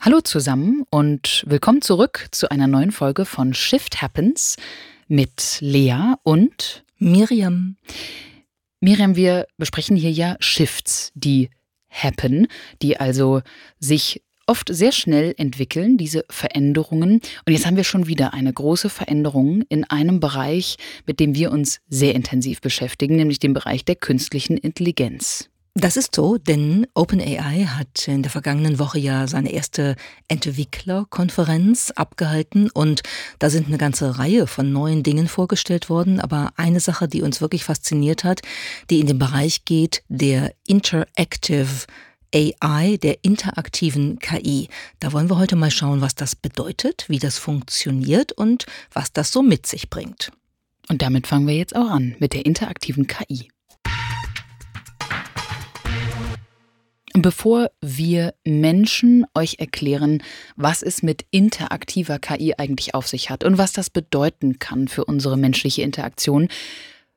Hallo zusammen und willkommen zurück zu einer neuen Folge von Shift Happens mit Lea und Miriam. Miriam, wir besprechen hier ja Shifts, die happen, die also sich oft sehr schnell entwickeln, diese Veränderungen. Und jetzt haben wir schon wieder eine große Veränderung in einem Bereich, mit dem wir uns sehr intensiv beschäftigen, nämlich dem Bereich der künstlichen Intelligenz. Das ist so, denn OpenAI hat in der vergangenen Woche ja seine erste Entwicklerkonferenz abgehalten und da sind eine ganze Reihe von neuen Dingen vorgestellt worden. Aber eine Sache, die uns wirklich fasziniert hat, die in den Bereich geht, der Interactive AI, der interaktiven KI. Da wollen wir heute mal schauen, was das bedeutet, wie das funktioniert und was das so mit sich bringt. Und damit fangen wir jetzt auch an mit der interaktiven KI. Bevor wir Menschen euch erklären, was es mit interaktiver KI eigentlich auf sich hat und was das bedeuten kann für unsere menschliche Interaktion,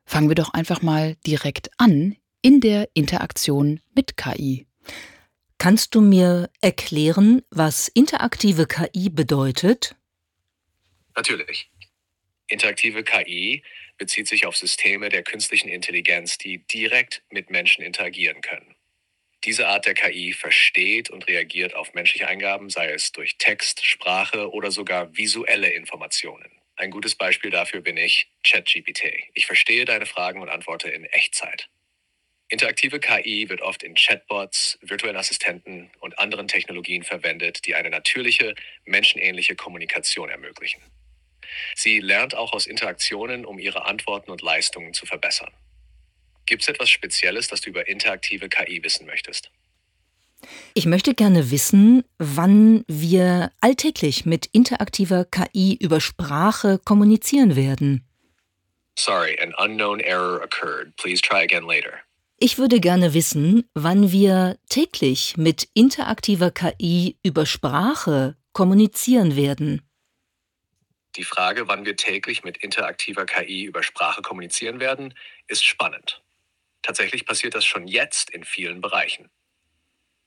fangen wir doch einfach mal direkt an in der Interaktion mit KI. Kannst du mir erklären, was interaktive KI bedeutet? Natürlich. Interaktive KI bezieht sich auf Systeme der künstlichen Intelligenz, die direkt mit Menschen interagieren können. Diese Art der KI versteht und reagiert auf menschliche Eingaben, sei es durch Text, Sprache oder sogar visuelle Informationen. Ein gutes Beispiel dafür bin ich, ChatGPT. Ich verstehe deine Fragen und antworte in Echtzeit. Interaktive KI wird oft in Chatbots, virtuellen Assistenten und anderen Technologien verwendet, die eine natürliche, menschenähnliche Kommunikation ermöglichen. Sie lernt auch aus Interaktionen, um ihre Antworten und Leistungen zu verbessern. Gibt es etwas Spezielles, das du über interaktive KI wissen möchtest? Ich möchte gerne wissen, wann wir alltäglich mit interaktiver KI über Sprache kommunizieren werden. Sorry, an unknown error occurred. Please try again later. Ich würde gerne wissen, wann wir täglich mit interaktiver KI über Sprache kommunizieren werden. Die Frage, wann wir täglich mit interaktiver KI über Sprache kommunizieren werden, ist spannend. Tatsächlich passiert das schon jetzt in vielen Bereichen.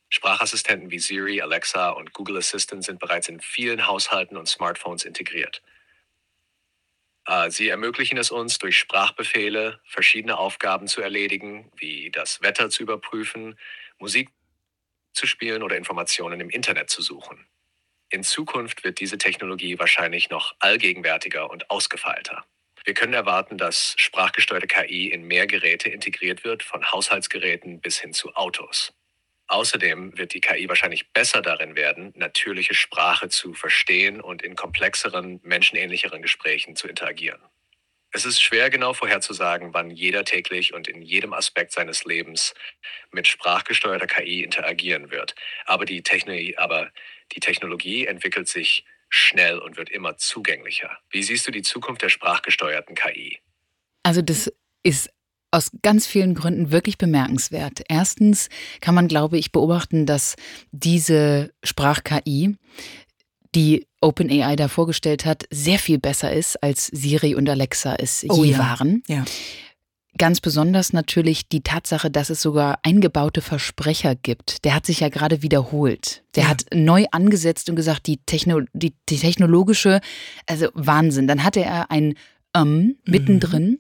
Sprachassistenten wie Siri, Alexa und Google Assistant sind bereits in vielen Haushalten und Smartphones integriert. Äh, sie ermöglichen es uns, durch Sprachbefehle verschiedene Aufgaben zu erledigen, wie das Wetter zu überprüfen, Musik zu spielen oder Informationen im Internet zu suchen. In Zukunft wird diese Technologie wahrscheinlich noch allgegenwärtiger und ausgefeilter. Wir können erwarten, dass sprachgesteuerte KI in mehr Geräte integriert wird, von Haushaltsgeräten bis hin zu Autos. Außerdem wird die KI wahrscheinlich besser darin werden, natürliche Sprache zu verstehen und in komplexeren, menschenähnlicheren Gesprächen zu interagieren. Es ist schwer genau vorherzusagen, wann jeder täglich und in jedem Aspekt seines Lebens mit sprachgesteuerter KI interagieren wird. Aber die, Technologie, aber die Technologie entwickelt sich schnell und wird immer zugänglicher. Wie siehst du die Zukunft der sprachgesteuerten KI? Also das ist aus ganz vielen Gründen wirklich bemerkenswert. Erstens kann man, glaube ich, beobachten, dass diese Sprach-KI, die OpenAI da vorgestellt hat, sehr viel besser ist, als Siri und Alexa es Oh je ja. waren. Ja. Ganz besonders natürlich die Tatsache, dass es sogar eingebaute Versprecher gibt. Der hat sich ja gerade wiederholt. Der Ja. hat neu angesetzt und gesagt, die, Techno die, die technologische, also Wahnsinn. Dann hatte er ein ähm mittendrin,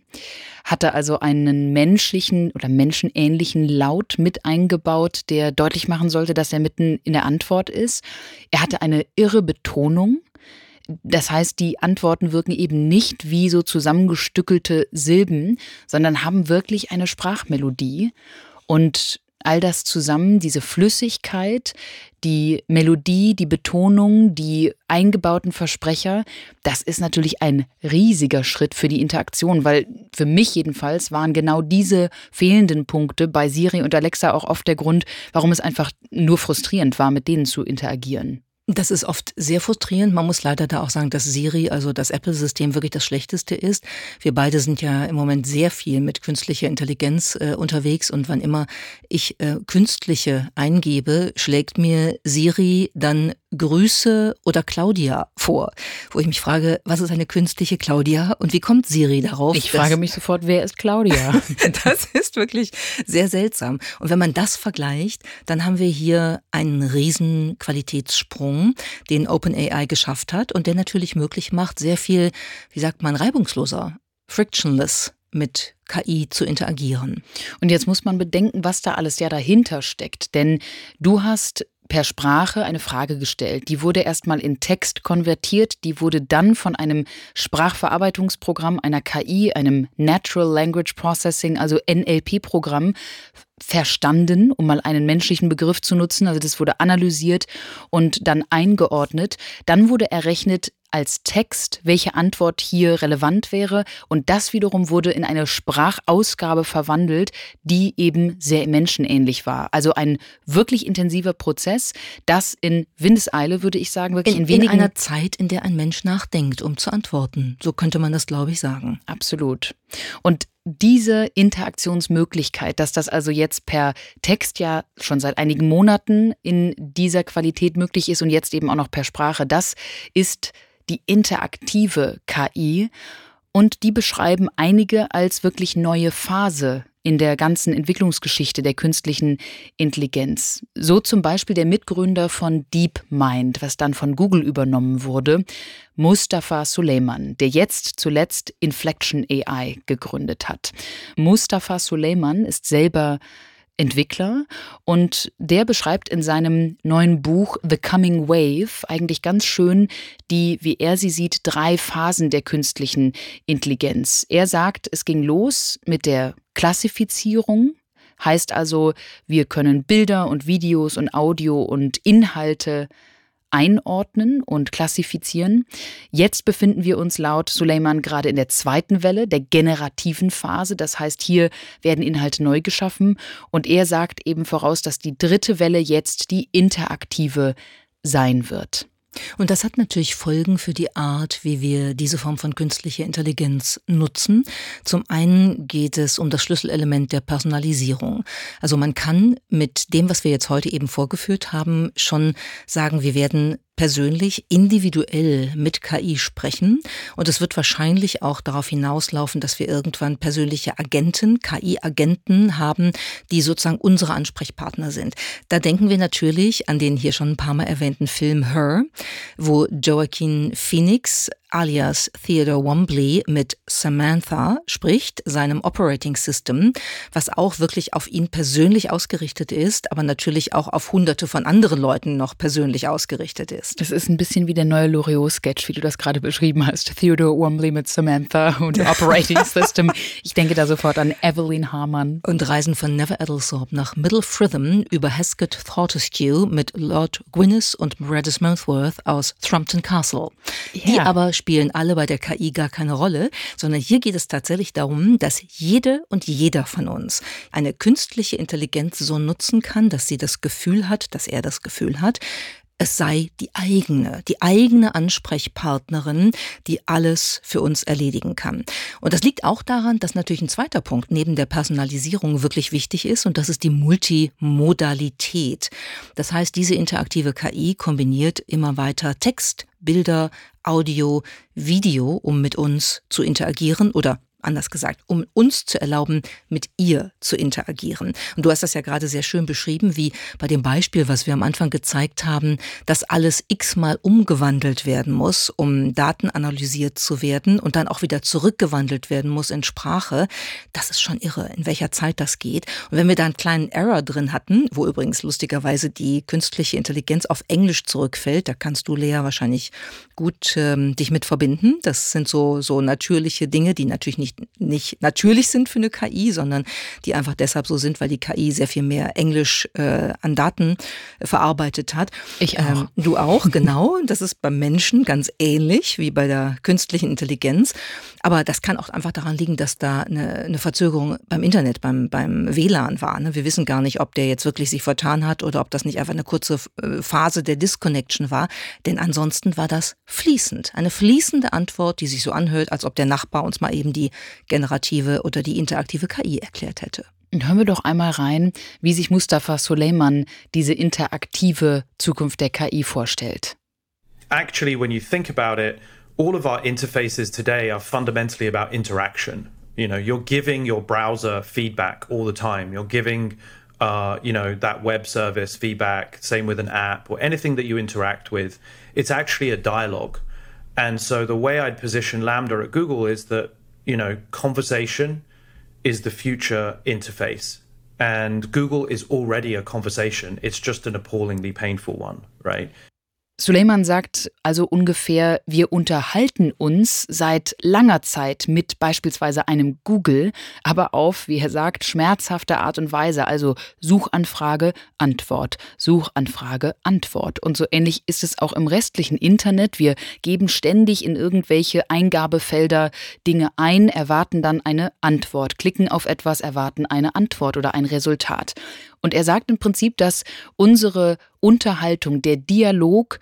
hatte also einen menschlichen oder menschenähnlichen Laut mit eingebaut, der deutlich machen sollte, dass er mitten in der Antwort ist. Er hatte eine irre Betonung. Das heißt, die Antworten wirken eben nicht wie so zusammengestückelte Silben, sondern haben wirklich eine Sprachmelodie. Und all das zusammen, diese Flüssigkeit, die Melodie, die Betonung, die eingebauten Versprecher, das ist natürlich ein riesiger Schritt für die Interaktion, weil für mich jedenfalls waren genau diese fehlenden Punkte bei Siri und Alexa auch oft der Grund, warum es einfach nur frustrierend war, mit denen zu interagieren. Das ist oft sehr frustrierend. Man muss leider da auch sagen, dass Siri, also das Apple-System, wirklich das Schlechteste ist. Wir beide sind ja im Moment sehr viel mit künstlicher Intelligenz äh, unterwegs und wann immer ich äh, künstliche eingebe, schlägt mir Siri dann Grüße oder Claudia vor, wo ich mich frage, was ist eine künstliche Claudia und wie kommt Siri darauf? Ich frage mich sofort, wer ist Claudia? das ist wirklich sehr seltsam. Und wenn man das vergleicht, dann haben wir hier einen riesen Qualitätssprung, den OpenAI geschafft hat und der natürlich möglich macht, sehr viel, wie sagt man, reibungsloser, frictionless mit KI zu interagieren. Und jetzt muss man bedenken, was da alles ja dahinter steckt. Denn du hast per Sprache eine Frage gestellt. Die wurde erstmal in Text konvertiert, die wurde dann von einem Sprachverarbeitungsprogramm, einer KI, einem Natural Language Processing, also NLP-Programm, verstanden, um mal einen menschlichen Begriff zu nutzen. Also das wurde analysiert und dann eingeordnet. Dann wurde errechnet, als Text, welche Antwort hier relevant wäre. Und das wiederum wurde in eine Sprachausgabe verwandelt, die eben sehr menschenähnlich war. Also ein wirklich intensiver Prozess, das in Windeseile, würde ich sagen, wirklich in, in wenigen... In einer Zeit, in der ein Mensch nachdenkt, um zu antworten. So könnte man das, glaube ich, sagen. Absolut. Und diese Interaktionsmöglichkeit, dass das also jetzt per Text ja schon seit einigen Monaten in dieser Qualität möglich ist und jetzt eben auch noch per Sprache, das ist die interaktive KI und die beschreiben einige als wirklich neue Phase in der ganzen Entwicklungsgeschichte der künstlichen Intelligenz. So zum Beispiel der Mitgründer von DeepMind, was dann von Google übernommen wurde, Mustafa Suleiman, der jetzt zuletzt Inflection AI gegründet hat. Mustafa Suleiman ist selber Entwickler und der beschreibt in seinem neuen Buch The Coming Wave eigentlich ganz schön die, wie er sie sieht, drei Phasen der künstlichen Intelligenz. Er sagt, es ging los mit der Klassifizierung, heißt also, wir können Bilder und Videos und Audio und Inhalte einordnen und klassifizieren. Jetzt befinden wir uns laut Suleiman gerade in der zweiten Welle, der generativen Phase. Das heißt, hier werden Inhalte neu geschaffen. Und er sagt eben voraus, dass die dritte Welle jetzt die interaktive sein wird. Und das hat natürlich Folgen für die Art, wie wir diese Form von künstlicher Intelligenz nutzen. Zum einen geht es um das Schlüsselelement der Personalisierung. Also man kann mit dem, was wir jetzt heute eben vorgeführt haben, schon sagen, wir werden persönlich, individuell mit KI sprechen. Und es wird wahrscheinlich auch darauf hinauslaufen, dass wir irgendwann persönliche Agenten, KI-Agenten haben, die sozusagen unsere Ansprechpartner sind. Da denken wir natürlich an den hier schon ein paar Mal erwähnten Film Her, wo Joaquin Phoenix alias Theodore Wombley mit Samantha spricht, seinem Operating System, was auch wirklich auf ihn persönlich ausgerichtet ist, aber natürlich auch auf hunderte von anderen Leuten noch persönlich ausgerichtet ist. Das ist ein bisschen wie der neue Loriot-Sketch, wie du das gerade beschrieben hast. Theodore Wombley mit Samantha und Operating System. Ich denke da sofort an Evelyn Harman. Und Reisen von Never Eddlesthorpe nach Middle Fritham über Hesketh Fortescue mit Lord Gwyneth und Meredith Mouthworth aus Thrumpton Castle. Yeah. Die aber spielen alle bei der KI gar keine Rolle, sondern hier geht es tatsächlich darum, dass jede und jeder von uns eine künstliche Intelligenz so nutzen kann, dass sie das Gefühl hat, dass er das Gefühl hat, es sei die eigene, die eigene Ansprechpartnerin, die alles für uns erledigen kann. Und das liegt auch daran, dass natürlich ein zweiter Punkt neben der Personalisierung wirklich wichtig ist und das ist die Multimodalität. Das heißt, diese interaktive KI kombiniert immer weiter Text, Bilder, Audio, Video, um mit uns zu interagieren oder anders gesagt, um uns zu erlauben, mit ihr zu interagieren. Und du hast das ja gerade sehr schön beschrieben, wie bei dem Beispiel, was wir am Anfang gezeigt haben, dass alles x-mal umgewandelt werden muss, um Daten analysiert zu werden und dann auch wieder zurückgewandelt werden muss in Sprache. Das ist schon irre, in welcher Zeit das geht. Und wenn wir da einen kleinen Error drin hatten, wo übrigens lustigerweise die künstliche Intelligenz auf Englisch zurückfällt, da kannst du, Lea, wahrscheinlich gut ähm, dich mit verbinden. Das sind so, so natürliche Dinge, die natürlich nicht nicht, natürlich sind für eine KI, sondern die einfach deshalb so sind, weil die KI sehr viel mehr Englisch äh, an Daten äh, verarbeitet hat. Ich auch. Ähm, du auch, genau. Das ist beim Menschen ganz ähnlich wie bei der künstlichen Intelligenz. Aber das kann auch einfach daran liegen, dass da eine, eine Verzögerung beim Internet, beim, beim WLAN war. Ne? Wir wissen gar nicht, ob der jetzt wirklich sich vertan hat oder ob das nicht einfach eine kurze äh, Phase der Disconnection war. Denn ansonsten war das fließend. Eine fließende Antwort, die sich so anhört, als ob der Nachbar uns mal eben die generative oder die interaktive KI erklärt hätte. hören wir doch einmal rein, wie sich Mustafa Suleiman diese interaktive Zukunft der KI vorstellt. Actually, when you think about it, all of our interfaces today are fundamentally about interaction. You know, you're giving your browser feedback all the time. You're giving uh, you know, that web service feedback, same with an app or anything that you interact with. It's actually a dialogue. And so the way I'd position Lambda at Google is that, you know, conversation is the future interface. And Google is already a conversation. It's just an appallingly painful one, right? Suleiman sagt also ungefähr, wir unterhalten uns seit langer Zeit mit beispielsweise einem Google, aber auf, wie er sagt, schmerzhafte Art und Weise, also Suchanfrage, Antwort, Suchanfrage, Antwort. Und so ähnlich ist es auch im restlichen Internet. Wir geben ständig in irgendwelche Eingabefelder Dinge ein, erwarten dann eine Antwort, klicken auf etwas, erwarten eine Antwort oder ein Resultat. Und er sagt im Prinzip, dass unsere Unterhaltung, der Dialog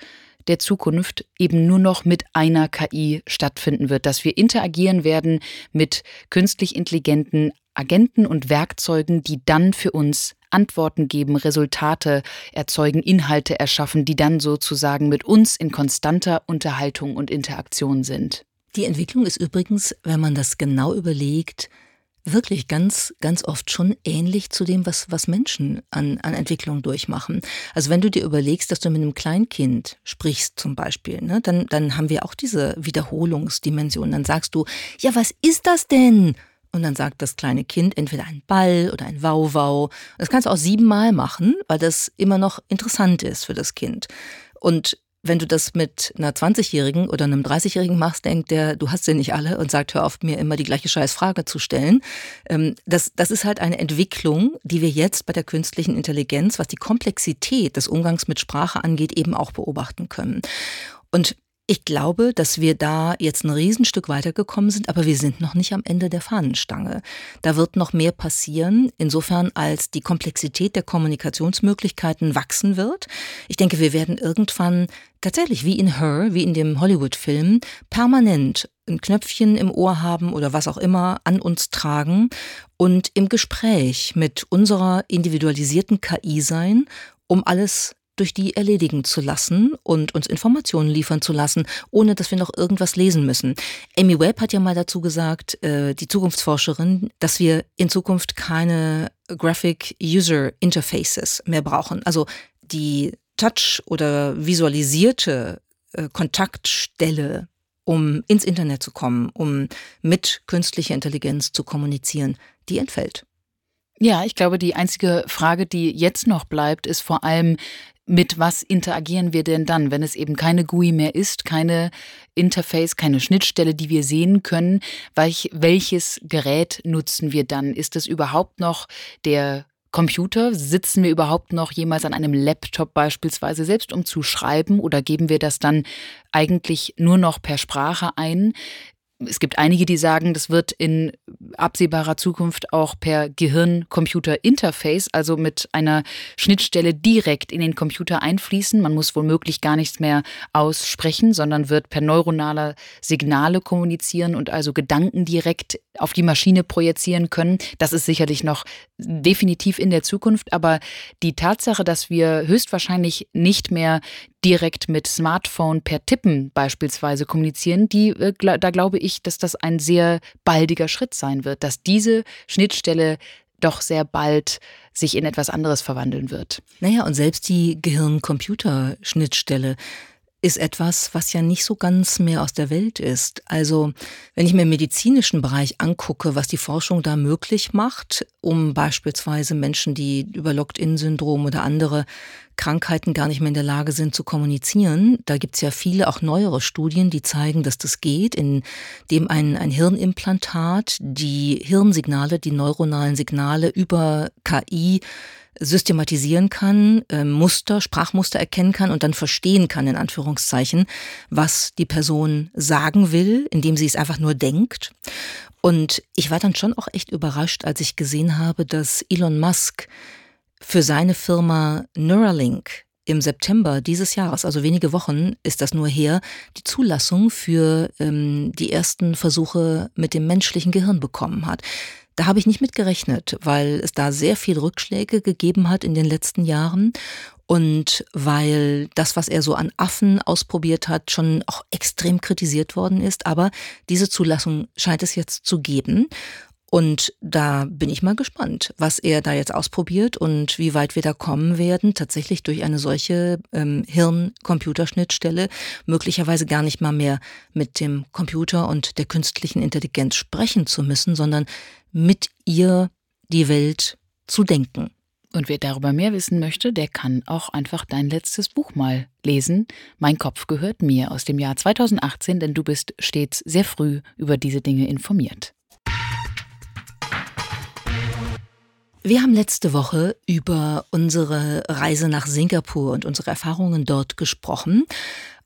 der Zukunft eben nur noch mit einer KI stattfinden wird, dass wir interagieren werden mit künstlich intelligenten Agenten und Werkzeugen, die dann für uns Antworten geben, Resultate erzeugen, Inhalte erschaffen, die dann sozusagen mit uns in konstanter Unterhaltung und Interaktion sind. Die Entwicklung ist übrigens, wenn man das genau überlegt, wirklich ganz, ganz oft schon ähnlich zu dem, was, was Menschen an, an Entwicklung durchmachen. Also wenn du dir überlegst, dass du mit einem Kleinkind sprichst zum Beispiel, ne, dann, dann haben wir auch diese Wiederholungsdimension. Dann sagst du, ja, was ist das denn? Und dann sagt das kleine Kind entweder ein Ball oder ein Wauwau. Das kannst du auch siebenmal machen, weil das immer noch interessant ist für das Kind. Und wenn du das mit einer 20-Jährigen oder einem 30-Jährigen machst, denkt der, du hast sie nicht alle und sagt, hör auf, mir immer die gleiche scheiß Frage zu stellen. Ähm, das, das ist halt eine Entwicklung, die wir jetzt bei der künstlichen Intelligenz, was die Komplexität des Umgangs mit Sprache angeht, eben auch beobachten können. Und ich glaube, dass wir da jetzt ein Riesenstück weitergekommen sind, aber wir sind noch nicht am Ende der Fahnenstange. Da wird noch mehr passieren, insofern als die Komplexität der Kommunikationsmöglichkeiten wachsen wird. Ich denke, wir werden irgendwann tatsächlich wie in Her, wie in dem Hollywood-Film, permanent ein Knöpfchen im Ohr haben oder was auch immer an uns tragen und im Gespräch mit unserer individualisierten KI sein, um alles durch die erledigen zu lassen und uns Informationen liefern zu lassen, ohne dass wir noch irgendwas lesen müssen. Amy Webb hat ja mal dazu gesagt, äh, die Zukunftsforscherin, dass wir in Zukunft keine Graphic User Interfaces mehr brauchen. Also die Touch- oder visualisierte äh, Kontaktstelle, um ins Internet zu kommen, um mit künstlicher Intelligenz zu kommunizieren, die entfällt. Ja, ich glaube, die einzige Frage, die jetzt noch bleibt, ist vor allem, mit was interagieren wir denn dann, wenn es eben keine GUI mehr ist, keine Interface, keine Schnittstelle, die wir sehen können? Welch, welches Gerät nutzen wir dann? Ist es überhaupt noch der Computer? Sitzen wir überhaupt noch jemals an einem Laptop beispielsweise, selbst um zu schreiben, oder geben wir das dann eigentlich nur noch per Sprache ein? Es gibt einige, die sagen, das wird in absehbarer Zukunft auch per Gehirn-Computer-Interface, also mit einer Schnittstelle direkt in den Computer einfließen. Man muss womöglich gar nichts mehr aussprechen, sondern wird per neuronaler Signale kommunizieren und also Gedanken direkt auf die Maschine projizieren können. Das ist sicherlich noch definitiv in der Zukunft, aber die Tatsache, dass wir höchstwahrscheinlich nicht mehr direkt mit Smartphone per Tippen beispielsweise kommunizieren, die, äh, da glaube ich, dass das ein sehr baldiger Schritt sein wird, dass diese Schnittstelle doch sehr bald sich in etwas anderes verwandeln wird. Naja, und selbst die Gehirn-Computer-Schnittstelle ist etwas, was ja nicht so ganz mehr aus der Welt ist. Also wenn ich mir im medizinischen Bereich angucke, was die Forschung da möglich macht, um beispielsweise Menschen, die über Locked-in-Syndrom oder andere Krankheiten gar nicht mehr in der Lage sind zu kommunizieren, da gibt's ja viele auch neuere Studien, die zeigen, dass das geht, indem ein, ein Hirnimplantat die Hirnsignale, die neuronalen Signale über KI systematisieren kann, äh, Muster, Sprachmuster erkennen kann und dann verstehen kann, in Anführungszeichen, was die Person sagen will, indem sie es einfach nur denkt. Und ich war dann schon auch echt überrascht, als ich gesehen habe, dass Elon Musk für seine Firma Neuralink im September dieses Jahres, also wenige Wochen ist das nur her, die Zulassung für ähm, die ersten Versuche mit dem menschlichen Gehirn bekommen hat. Da habe ich nicht mit gerechnet, weil es da sehr viel Rückschläge gegeben hat in den letzten Jahren und weil das, was er so an Affen ausprobiert hat, schon auch extrem kritisiert worden ist. Aber diese Zulassung scheint es jetzt zu geben. Und da bin ich mal gespannt, was er da jetzt ausprobiert und wie weit wir da kommen werden, tatsächlich durch eine solche ähm, Hirn-Computerschnittstelle möglicherweise gar nicht mal mehr mit dem Computer und der künstlichen Intelligenz sprechen zu müssen, sondern mit ihr die Welt zu denken. Und wer darüber mehr wissen möchte, der kann auch einfach dein letztes Buch mal lesen. Mein Kopf gehört mir aus dem Jahr 2018, denn du bist stets sehr früh über diese Dinge informiert. Wir haben letzte Woche über unsere Reise nach Singapur und unsere Erfahrungen dort gesprochen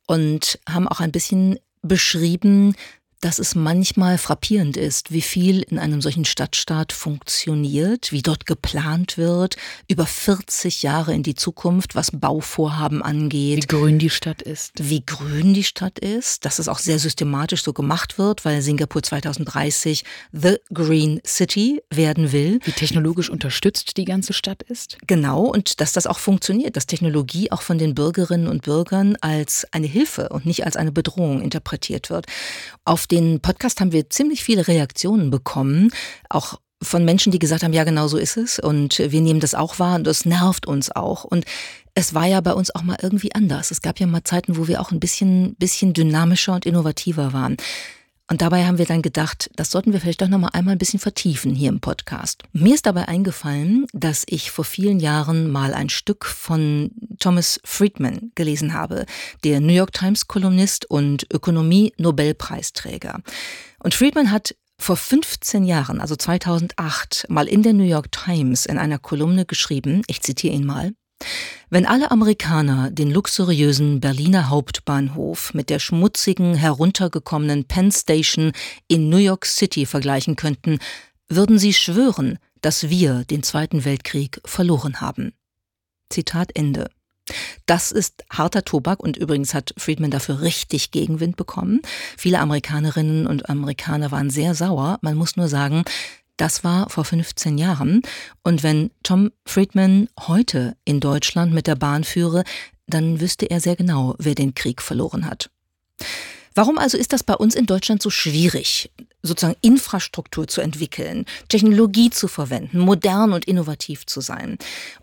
und haben auch ein bisschen beschrieben, dass es manchmal frappierend ist, wie viel in einem solchen Stadtstaat funktioniert, wie dort geplant wird, über 40 Jahre in die Zukunft, was Bauvorhaben angeht. Wie grün die Stadt ist. Wie grün die Stadt ist, dass es auch sehr systematisch so gemacht wird, weil Singapur 2030 The Green City werden will. Wie technologisch unterstützt die ganze Stadt ist. Genau, und dass das auch funktioniert, dass Technologie auch von den Bürgerinnen und Bürgern als eine Hilfe und nicht als eine Bedrohung interpretiert wird. Auf den Podcast haben wir ziemlich viele Reaktionen bekommen, auch von Menschen, die gesagt haben, ja, genau so ist es und wir nehmen das auch wahr und das nervt uns auch. Und es war ja bei uns auch mal irgendwie anders. Es gab ja mal Zeiten, wo wir auch ein bisschen, bisschen dynamischer und innovativer waren. Und dabei haben wir dann gedacht, das sollten wir vielleicht doch noch mal einmal ein bisschen vertiefen hier im Podcast. Mir ist dabei eingefallen, dass ich vor vielen Jahren mal ein Stück von Thomas Friedman gelesen habe, der New York Times Kolumnist und Ökonomie Nobelpreisträger. Und Friedman hat vor 15 Jahren, also 2008, mal in der New York Times in einer Kolumne geschrieben, ich zitiere ihn mal, wenn alle Amerikaner den luxuriösen Berliner Hauptbahnhof mit der schmutzigen, heruntergekommenen Penn Station in New York City vergleichen könnten, würden sie schwören, dass wir den Zweiten Weltkrieg verloren haben. Zitat Ende. Das ist harter Tobak und übrigens hat Friedman dafür richtig Gegenwind bekommen. Viele Amerikanerinnen und Amerikaner waren sehr sauer. Man muss nur sagen, das war vor 15 Jahren. Und wenn Tom Friedman heute in Deutschland mit der Bahn führe, dann wüsste er sehr genau, wer den Krieg verloren hat. Warum also ist das bei uns in Deutschland so schwierig, sozusagen Infrastruktur zu entwickeln, Technologie zu verwenden, modern und innovativ zu sein?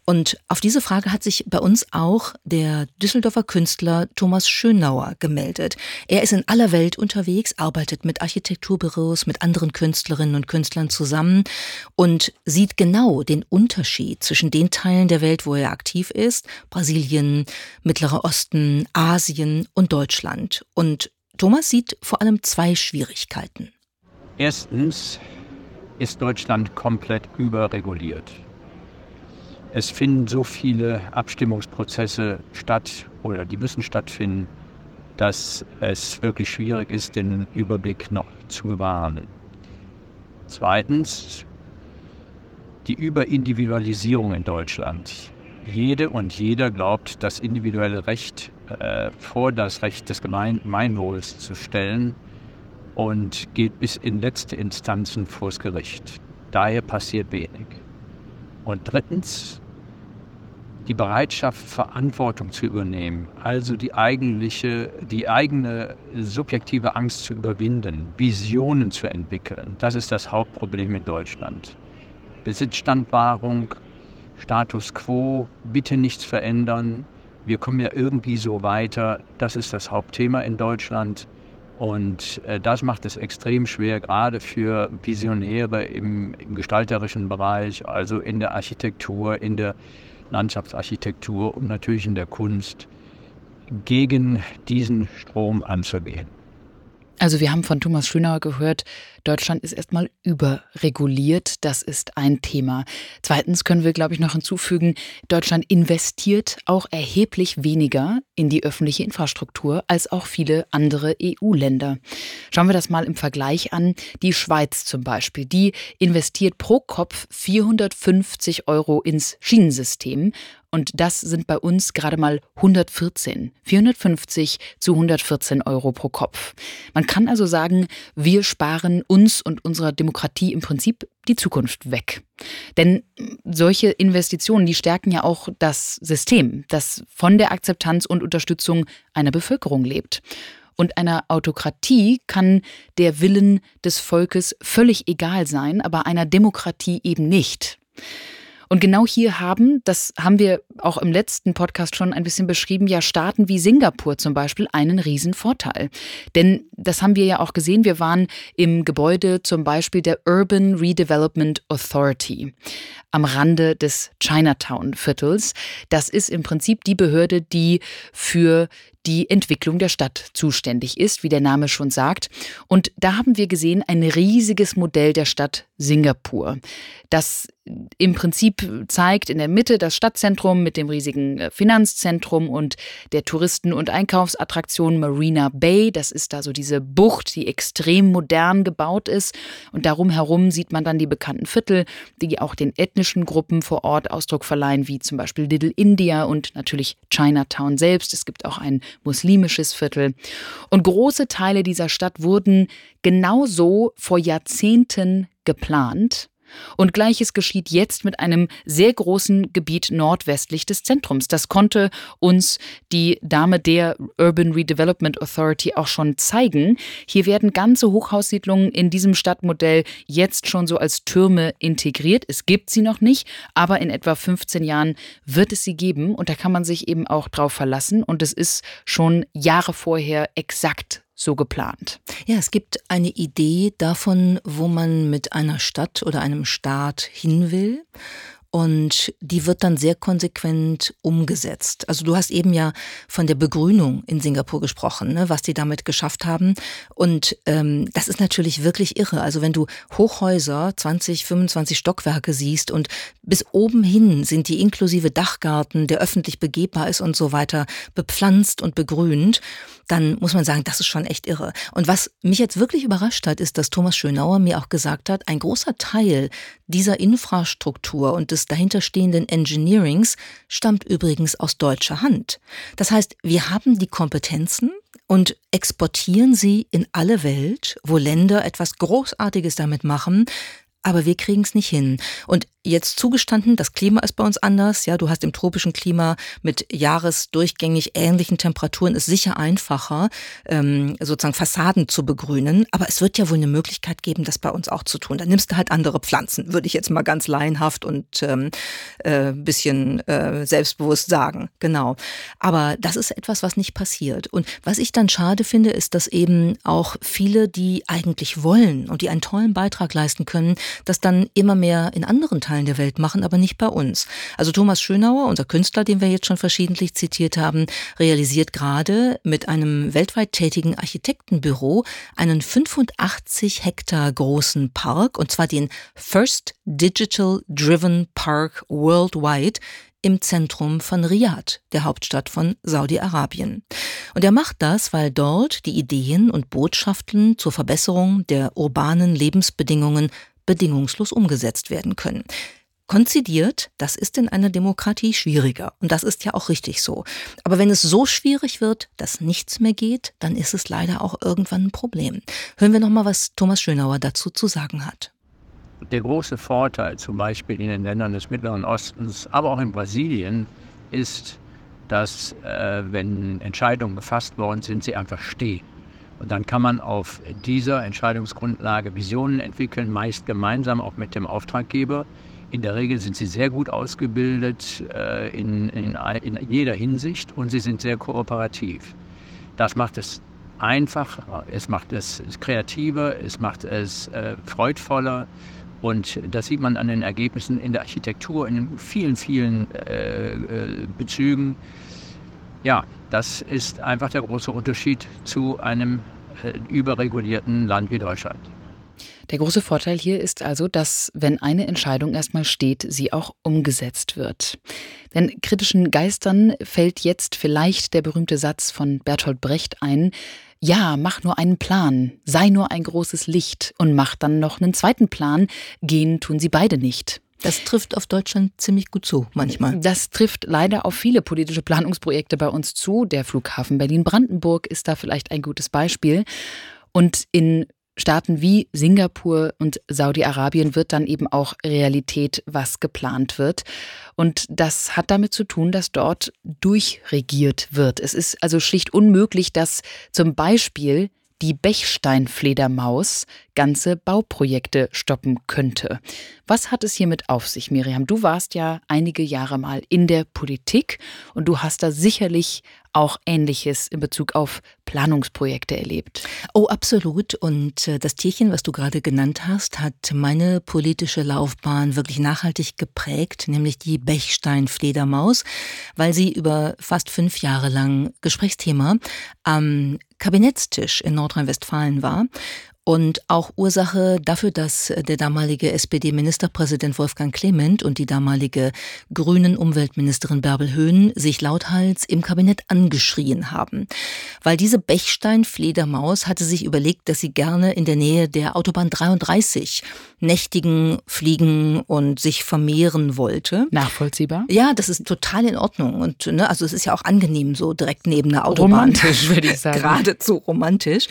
Und auf diese Frage hat sich bei uns auch der Düsseldorfer Künstler Thomas Schönauer gemeldet. Er ist in aller Welt unterwegs, arbeitet mit Architekturbüros, mit anderen Künstlerinnen und Künstlern zusammen und sieht genau den Unterschied zwischen den Teilen der Welt, wo er aktiv ist, Brasilien, Mittlerer Osten, Asien und Deutschland. Und Thomas sieht vor allem zwei Schwierigkeiten. Erstens ist Deutschland komplett überreguliert. Es finden so viele Abstimmungsprozesse statt oder die müssen stattfinden, dass es wirklich schwierig ist, den Überblick noch zu bewahren. Zweitens die Überindividualisierung in Deutschland. Jede und jeder glaubt, das individuelle Recht äh, vor das Recht des Gemeinwohls zu stellen und geht bis in letzte Instanzen vors Gericht. Daher passiert wenig. Und drittens, die Bereitschaft, Verantwortung zu übernehmen, also die eigentliche, die eigene subjektive Angst zu überwinden, Visionen zu entwickeln, das ist das Hauptproblem in Deutschland. Besitzstandwahrung, Status quo, bitte nichts verändern, wir kommen ja irgendwie so weiter. Das ist das Hauptthema in Deutschland. Und äh, das macht es extrem schwer, gerade für Visionäre im, im, gestalterischen Bereich, also in der Architektur, in der Landschaftsarchitektur und natürlich in der Kunst, gegen diesen Strom anzugehen. Also wir haben von Thomas Schönauer gehört, Deutschland ist erstmal überreguliert. Das ist ein Thema. Zweitens können wir, glaube ich, noch hinzufügen, Deutschland investiert auch erheblich weniger in die öffentliche Infrastruktur als auch viele andere EU-Länder. Schauen wir das mal im Vergleich an. Die Schweiz zum Beispiel, die investiert pro Kopf 450 Euro ins Schienensystem Und das sind bei uns gerade mal 114, 450 zu 114 Euro pro Kopf. Man kann also sagen, wir sparen uns und unserer Demokratie im Prinzip die Zukunft weg. Denn solche Investitionen, die stärken ja auch das System, das von der Akzeptanz und Unterstützung einer Bevölkerung lebt. Und einer Autokratie kann der Willen des Volkes völlig egal sein, aber einer Demokratie eben nicht. Und genau hier haben, das haben wir auch im letzten Podcast schon ein bisschen beschrieben, ja Staaten wie Singapur zum Beispiel einen riesen Vorteil. Denn das haben wir ja auch gesehen, wir waren im Gebäude zum Beispiel der Urban Redevelopment Authority am Rande des Chinatown-Viertels. Das ist im Prinzip die Behörde, die für die Entwicklung der Stadt zuständig ist, wie der Name schon sagt. Und da haben wir gesehen ein riesiges Modell der Stadt Singapur, das im Prinzip zeigt in der Mitte das Stadtzentrum mit dem riesigen äh, Finanzzentrum und der Touristen- und Einkaufsattraktion Marina Bay. Das ist da so diese Bucht, die extrem modern gebaut ist. Und darum herum sieht man dann die bekannten Viertel, die auch den ethnischen Gruppen vor Ort Ausdruck verleihen, wie zum Beispiel Little India und natürlich Chinatown selbst. Es gibt auch ein muslimisches Viertel. Und große Teile dieser Stadt wurden genauso vor Jahrzehnten geplant und gleiches geschieht jetzt mit einem sehr großen Gebiet nordwestlich des Zentrums. Das konnte uns die Dame der Urban Redevelopment Authority auch schon zeigen. Hier werden ganze Hochhaussiedlungen in diesem Stadtmodell jetzt schon so als Türme integriert. Es gibt sie noch nicht, aber in etwa 15 Jahren wird es sie geben und da kann man sich eben auch drauf verlassen und es ist schon Jahre vorher exakt so geplant. Ja, es gibt eine Idee davon, wo man mit einer Stadt oder einem Staat hin will. Und die wird dann sehr konsequent umgesetzt. Also du hast eben ja von der Begrünung in Singapur gesprochen, ne, was die damit geschafft haben. Und ähm, das ist natürlich wirklich irre. Also wenn du Hochhäuser, 20, 25 Stockwerke siehst und bis oben hin sind die inklusive Dachgarten, der öffentlich begehbar ist und so weiter, bepflanzt und begrünt dann muss man sagen, das ist schon echt irre. Und was mich jetzt wirklich überrascht hat, ist, dass Thomas Schönauer mir auch gesagt hat, ein großer Teil dieser Infrastruktur und des dahinterstehenden Engineerings stammt übrigens aus deutscher Hand. Das heißt, wir haben die Kompetenzen, und exportieren sie in alle Welt, wo Länder etwas Großartiges damit machen, aber wir kriegen es nicht hin. Und jetzt zugestanden, das Klima ist bei uns anders. Ja, du hast im tropischen Klima mit jahresdurchgängig ähnlichen Temperaturen ist sicher einfacher, ähm, sozusagen Fassaden zu begrünen. Aber es wird ja wohl eine Möglichkeit geben, das bei uns auch zu tun. Dann nimmst du halt andere Pflanzen, würde ich jetzt mal ganz laienhaft und ähm, äh, bisschen äh, selbstbewusst sagen. Genau. Aber das ist etwas, was nicht passiert. Und was ich dann schade finde, ist, dass eben auch viele, die eigentlich wollen und die einen tollen Beitrag leisten können, das dann immer mehr in anderen Teilen Teilen der Welt machen, aber nicht bei uns. Also Thomas Schönauer, unser Künstler, den wir jetzt schon verschiedentlich zitiert haben, realisiert gerade mit einem weltweit tätigen Architektenbüro einen 85 Hektar großen Park, und zwar den First Digital Driven Park Worldwide im Zentrum von Riyadh, der Hauptstadt von Saudi-Arabien. Und er macht das, weil dort die Ideen und Botschaften zur Verbesserung der urbanen Lebensbedingungen bedingungslos umgesetzt werden können. Konzidiert, das ist in einer Demokratie schwieriger. Und das ist ja auch richtig so. Aber wenn es so schwierig wird, dass nichts mehr geht, dann ist es leider auch irgendwann ein Problem. Hören wir nochmal, was Thomas Schönauer dazu zu sagen hat. Der große Vorteil zum Beispiel in den Ländern des Mittleren Ostens, aber auch in Brasilien, ist, dass äh, wenn Entscheidungen gefasst worden sind, sie einfach stehen. Und dann kann man auf dieser Entscheidungsgrundlage Visionen entwickeln, meist gemeinsam auch mit dem Auftraggeber. In der Regel sind sie sehr gut ausgebildet äh, in, in, in, jeder Hinsicht und sie sind sehr kooperativ. Das macht es einfacher, es macht es kreativer, es macht es äh, freudvoller und das sieht man an den Ergebnissen in der Architektur in vielen, vielen äh, äh Bezügen. Ja, das ist einfach der große Unterschied zu einem äh, überregulierten Land wie Deutschland. Der große Vorteil hier ist also, dass, wenn eine Entscheidung erstmal steht, sie auch umgesetzt wird. Denn kritischen Geistern fällt jetzt vielleicht der berühmte Satz von Bertolt Brecht ein, ja, mach nur einen Plan, sei nur ein großes Licht und mach dann noch einen zweiten Plan, gehen tun sie beide nicht. Das trifft auf Deutschland ziemlich gut zu, manchmal. Das trifft leider auf viele politische Planungsprojekte bei uns zu. Der Flughafen Berlin-Brandenburg ist da vielleicht ein gutes Beispiel. Und in Staaten wie Singapur und Saudi-Arabien wird dann eben auch Realität, was geplant wird. Und das hat damit zu tun, dass dort durchregiert wird. Es ist also schlicht unmöglich, dass zum Beispiel die Bechsteinfledermaus ganze Bauprojekte stoppen könnte. Was hat es hiermit auf sich, Miriam? Du warst ja einige Jahre mal in der Politik und du hast da sicherlich auch Ähnliches in Bezug auf Planungsprojekte erlebt. Oh, absolut. Und äh, das Tierchen, was du gerade genannt hast, hat meine politische Laufbahn wirklich nachhaltig geprägt, nämlich die Bechsteinfledermaus, weil sie über fast fünf Jahre lang Gesprächsthema am Kabinettstisch in Nordrhein-Westfalen war und auch Ursache dafür, dass der damalige SPD-Ministerpräsident Wolfgang Clement und die damalige grünen Umweltministerin Bärbel Höhn sich lauthals im Kabinett angeschrien haben. Weil diese Bechstein-Fledermaus hatte sich überlegt, dass sie gerne in der Nähe der Autobahn 33 nächtigen, fliegen und sich vermehren wollte. Nachvollziehbar? Ja, das ist total in Ordnung. Und ne, also es ist ja auch angenehm, so direkt neben der Autobahn. Romantisch, würde ich sagen. Geradezu romantisch.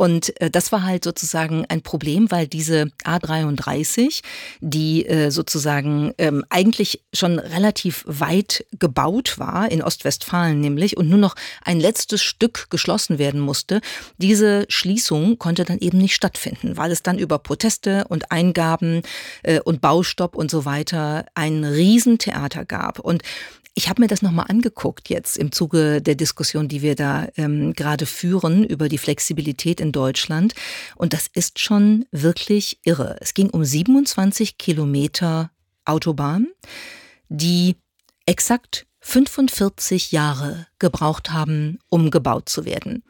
Und äh, das war halt sozusagen ein Problem, weil diese A33, die äh, sozusagen ähm, eigentlich schon relativ weit gebaut war, in Ostwestfalen nämlich, und nur noch ein letztes Stück geschlossen werden musste, diese Schließung konnte dann eben nicht stattfinden, weil es dann über Proteste und Eingaben äh, und Baustopp und so weiter ein Riesentheater gab. Und ich habe mir das nochmal angeguckt jetzt im Zuge der Diskussion, die wir da ähm, gerade führen über die Flexibilität in Deutschland. Und das ist schon wirklich irre. Es ging um 27 Kilometer Autobahn, die exakt 45 Jahre gebraucht haben, um gebaut zu werden.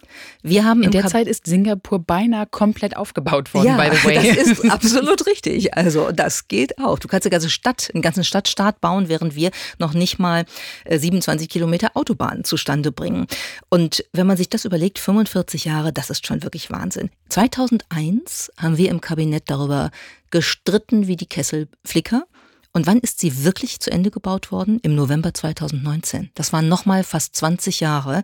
Wir haben in der Kap Zeit ist Singapur beinahe komplett aufgebaut worden, ja, by the way. Das ist absolut richtig. Also das geht auch. Du kannst eine ganze Stadt, einen ganzen Stadtstaat bauen, während wir noch nicht mal 27 äh, Kilometer Autobahn zustande bringen. Und wenn man sich das überlegt, 45 Jahre, das ist schon wirklich Wahnsinn. 2001 haben wir im Kabinett darüber gestritten wie die Kesselflicker. Und wann ist sie wirklich zu Ende gebaut worden? Im November 2019. Das waren nochmal fast 20 Jahre,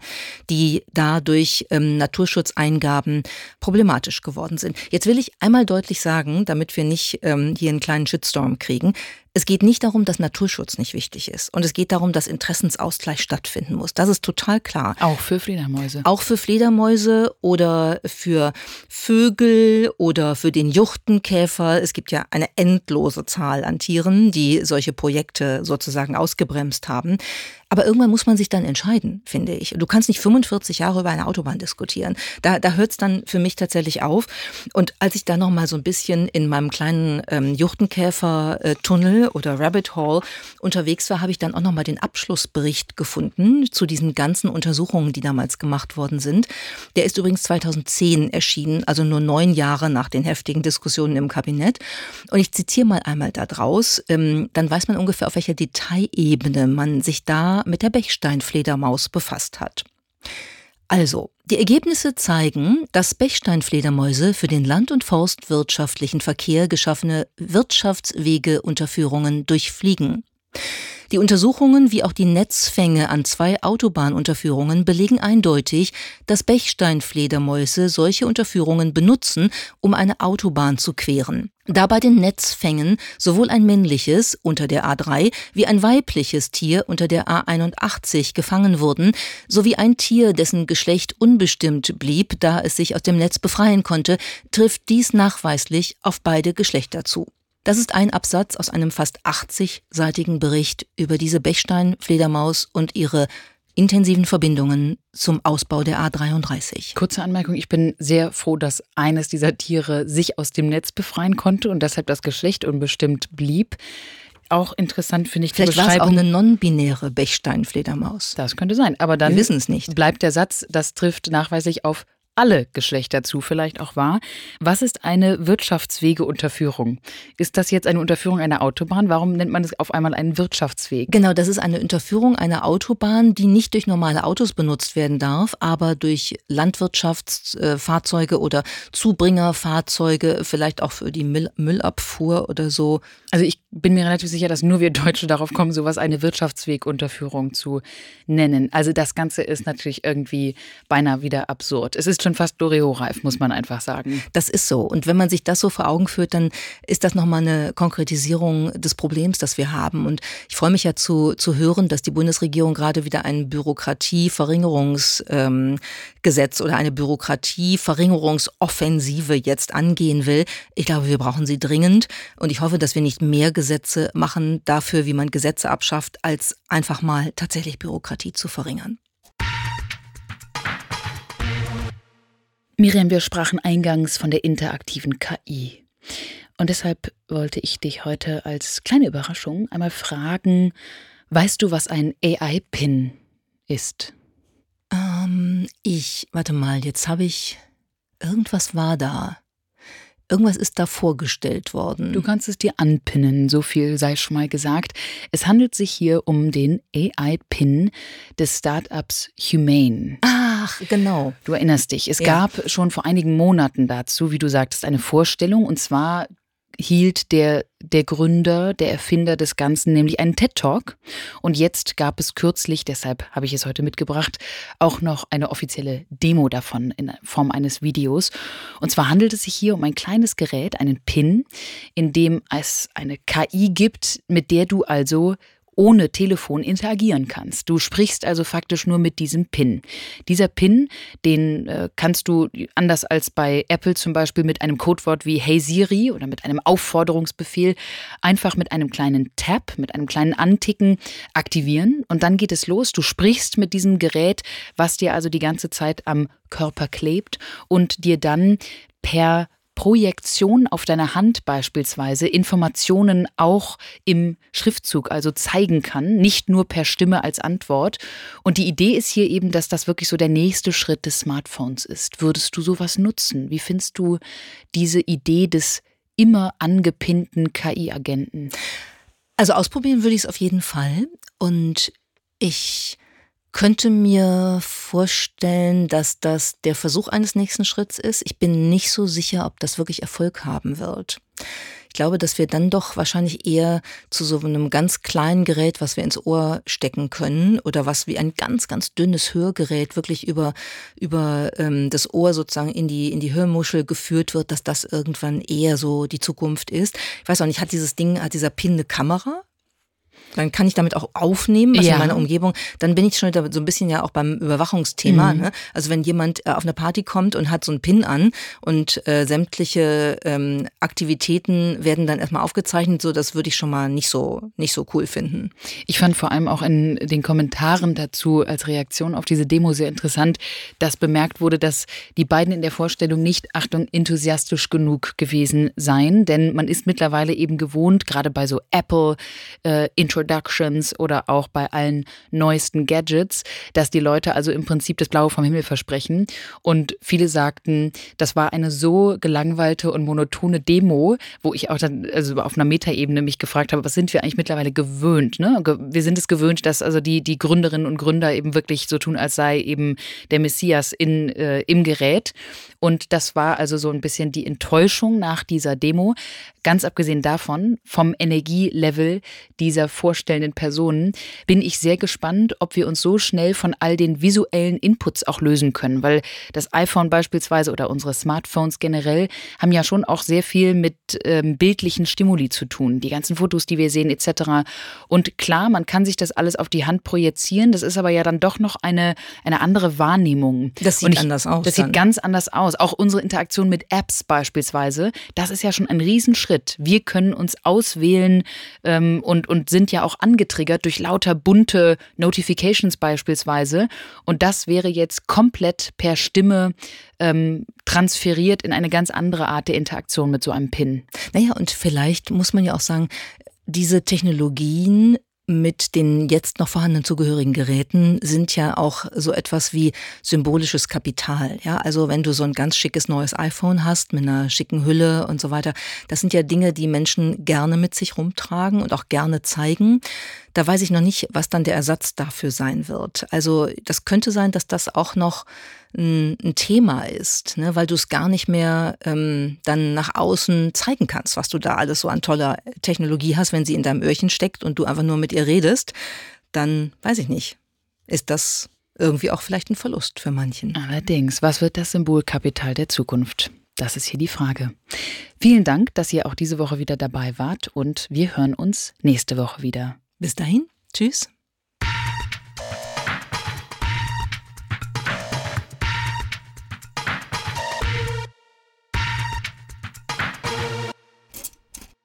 die da durch ähm, Naturschutzeingaben problematisch geworden sind. Jetzt will ich einmal deutlich sagen, damit wir nicht ähm, hier einen kleinen Shitstorm kriegen, es geht nicht darum, dass Naturschutz nicht wichtig ist. Und es geht darum, dass Interessensausgleich stattfinden muss. Das ist total klar. Auch für Fledermäuse. Auch für Fledermäuse oder für Vögel oder für den Juchtenkäfer. Es gibt ja eine endlose Zahl an Tieren, die solche Projekte sozusagen ausgebremst haben. Aber irgendwann muss man sich dann entscheiden, finde ich. Du kannst nicht 45 Jahre über eine Autobahn diskutieren. Da, da hört es dann für mich tatsächlich auf. Und als ich da noch mal so ein bisschen in meinem kleinen ähm, Juchtenkäfer-Tunnel oder Rabbit Hall unterwegs war, habe ich dann auch noch mal den Abschlussbericht gefunden zu diesen ganzen Untersuchungen, die damals gemacht worden sind. Der ist übrigens 2010 erschienen, also nur neun Jahre nach den heftigen Diskussionen im Kabinett. Und ich zitiere mal einmal da draus. Ähm, dann weiß man ungefähr, auf welcher Detailebene man sich da mit der Bechsteinfledermaus befasst hat. Also, die Ergebnisse zeigen, dass Bechsteinfledermäuse für den land- und forstwirtschaftlichen Verkehr geschaffene Wirtschaftswegeunterführungen durchfliegen. Die Untersuchungen wie auch die Netzfänge an zwei Autobahnunterführungen belegen eindeutig, dass Bechsteinfledermäuse solche Unterführungen benutzen, um eine Autobahn zu queren. Da bei den Netzfängen sowohl ein männliches unter der A3 wie ein weibliches Tier unter der A81 gefangen wurden, sowie ein Tier, dessen Geschlecht unbestimmt blieb, da es sich aus dem Netz befreien konnte, trifft dies nachweislich auf beide Geschlechter zu. Das ist ein Absatz aus einem fast 80-seitigen Bericht über diese Bechstein-Fledermaus und ihre intensiven Verbindungen zum Ausbau der A33. Kurze Anmerkung, ich bin sehr froh, dass eines dieser Tiere sich aus dem Netz befreien konnte und deshalb das Geschlecht unbestimmt blieb. Auch interessant finde ich Vielleicht die Beschreibung. War es auch eine non-binäre Bechstein-Fledermaus. Das könnte sein, aber dann Wir wissen es nicht. bleibt der Satz, das trifft nachweislich auf alle Geschlechter zu, vielleicht auch wahr. Was ist eine Wirtschaftswegeunterführung? Ist das jetzt eine Unterführung einer Autobahn? Warum nennt man es auf einmal einen Wirtschaftsweg? Genau, das ist eine Unterführung einer Autobahn, die nicht durch normale Autos benutzt werden darf, aber durch Landwirtschaftsfahrzeuge oder Zubringerfahrzeuge, vielleicht auch für die Müllabfuhr oder so. Also ich bin mir relativ sicher, dass nur wir Deutsche darauf kommen, sowas eine Wirtschaftswegunterführung zu nennen. Also das Ganze ist natürlich irgendwie beinahe wieder absurd. Es ist schon fast Loriot-reif, muss man einfach sagen. Das ist so. Und wenn man sich das so vor Augen führt, dann ist das nochmal eine Konkretisierung des Problems, das wir haben. Und ich freue mich ja zu, zu hören, dass die Bundesregierung gerade wieder ein Bürokratieverringerungsgesetz ähm, oder eine Bürokratieverringerungsoffensive jetzt angehen will. Ich glaube, wir brauchen sie dringend. Und ich hoffe, dass wir nicht mehr Gesetze machen dafür, wie man Gesetze abschafft, als einfach mal tatsächlich Bürokratie zu verringern. Miriam, wir sprachen eingangs von der interaktiven KI. Und deshalb wollte ich dich heute als kleine Überraschung einmal fragen, weißt du, was ein AI-Pin ist? Ähm, ich, warte mal, jetzt habe ich, irgendwas war da. Irgendwas ist da vorgestellt worden. Du kannst es dir anpinnen, so viel sei schon mal gesagt. Es handelt sich hier um den AI-Pin des Startups Humane. Ach, genau. Du erinnerst dich. Es ja. gab schon vor einigen Monaten dazu, wie du sagtest, eine Vorstellung und zwar hielt der, der Gründer, der Erfinder des Ganzen, nämlich einen TED-Talk. Und jetzt gab es kürzlich, deshalb habe ich es heute mitgebracht, auch noch eine offizielle Demo davon in Form eines Videos. Und zwar handelt es sich hier um ein kleines Gerät, einen Pin, in dem es eine KI gibt, mit der du also ohne Telefon interagieren kannst. Du sprichst also faktisch nur mit diesem PIN. Dieser PIN, den äh, kannst du anders als bei Apple zum Beispiel mit einem Codewort wie Hey Siri oder mit einem Aufforderungsbefehl einfach mit einem kleinen Tap, mit einem kleinen Anticken aktivieren und dann geht es los. Du sprichst mit diesem Gerät, was dir also die ganze Zeit am Körper klebt und dir dann per Projektion auf deiner Hand beispielsweise Informationen auch im Schriftzug also zeigen kann, nicht nur per Stimme als Antwort. Und die Idee ist hier eben, dass das wirklich so der nächste Schritt des Smartphones ist. Würdest du sowas nutzen? Wie findest du diese Idee des immer angepinnten KI-Agenten? Also ausprobieren würde ich es auf jeden Fall. Und ich könnte mir vorstellen, dass das der Versuch eines nächsten Schritts ist. Ich bin nicht so sicher, ob das wirklich Erfolg haben wird. Ich glaube, dass wir dann doch wahrscheinlich eher zu so einem ganz kleinen Gerät, was wir ins Ohr stecken können oder was wie ein ganz, ganz dünnes Hörgerät wirklich über, über ähm, das Ohr sozusagen in die, in die Hörmuschel geführt wird, dass das irgendwann eher so die Zukunft ist. Ich weiß auch nicht, hat dieses Ding, hat dieser Pin eine Kamera? Dann kann ich damit auch aufnehmen, was ja. in meiner Umgebung, dann bin ich schon so ein bisschen ja auch beim Überwachungsthema. Mhm. Ne? Also wenn jemand äh, auf eine Party kommt und hat so einen Pin an und äh, sämtliche ähm, Aktivitäten werden dann erstmal aufgezeichnet, so das würde ich schon mal nicht so nicht so cool finden. Ich fand vor allem auch in den Kommentaren dazu als Reaktion auf diese Demo sehr interessant, dass bemerkt wurde, dass die beiden in der Vorstellung nicht, Achtung, enthusiastisch genug gewesen seien, denn man ist mittlerweile eben gewohnt, gerade bei so Apple äh, Intro Productions oder auch bei allen neuesten Gadgets, dass die Leute also im Prinzip das Blaue vom Himmel versprechen. Und viele sagten, das war eine so gelangweilte und monotone Demo, wo ich auch dann also auf einer Metaebene mich gefragt habe, was sind wir eigentlich mittlerweile gewöhnt? Ne? Wir sind es gewöhnt, dass also die, die Gründerinnen und Gründer eben wirklich so tun, als sei eben der Messias in, äh, im Gerät. Und das war also so ein bisschen die Enttäuschung nach dieser Demo. Ganz abgesehen davon, vom Energielevel dieser vorstellenden Personen, bin ich sehr gespannt, ob wir uns so schnell von all den visuellen Inputs auch lösen können. Weil das iPhone beispielsweise oder unsere Smartphones generell haben ja schon auch sehr viel mit ähm, bildlichen Stimuli zu tun. Die ganzen Fotos, die wir sehen, etc. Und klar, man kann sich das alles auf die Hand projizieren. Das ist aber ja dann doch noch eine, eine andere Wahrnehmung. Das sieht ich, anders aus. Das dann. sieht ganz anders aus. Auch unsere Interaktion mit Apps beispielsweise, das ist ja schon ein Riesenschritt. Schritt. Wir können uns auswählen ähm, und, und sind ja auch angetriggert durch lauter bunte Notifications beispielsweise. Und das wäre jetzt komplett per Stimme ähm, transferiert in eine ganz andere Art der Interaktion mit so einem Pin. Naja, und vielleicht muss man ja auch sagen, diese Technologien mit den jetzt noch vorhandenen zugehörigen Geräten sind ja auch so etwas wie symbolisches Kapital. Ja, also wenn du so ein ganz schickes neues iPhone hast mit einer schicken Hülle und so weiter, das sind ja Dinge, die Menschen gerne mit sich rumtragen und auch gerne zeigen. Da weiß ich noch nicht, was dann der Ersatz dafür sein wird. Also das könnte sein, dass das auch noch ein, ein Thema ist, ne? weil du es gar nicht mehr ähm, dann nach außen zeigen kannst, was du da alles so an toller Technologie hast, wenn sie in deinem Öhrchen steckt und du einfach nur mit ihr redest, dann weiß ich nicht, ist das irgendwie auch vielleicht ein Verlust für manchen. Allerdings, was wird das Symbolkapital der Zukunft? Das ist hier die Frage. Vielen Dank, dass ihr auch diese Woche wieder dabei wart und wir hören uns nächste Woche wieder. Bis dahin, tschüss.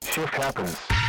Shift happens.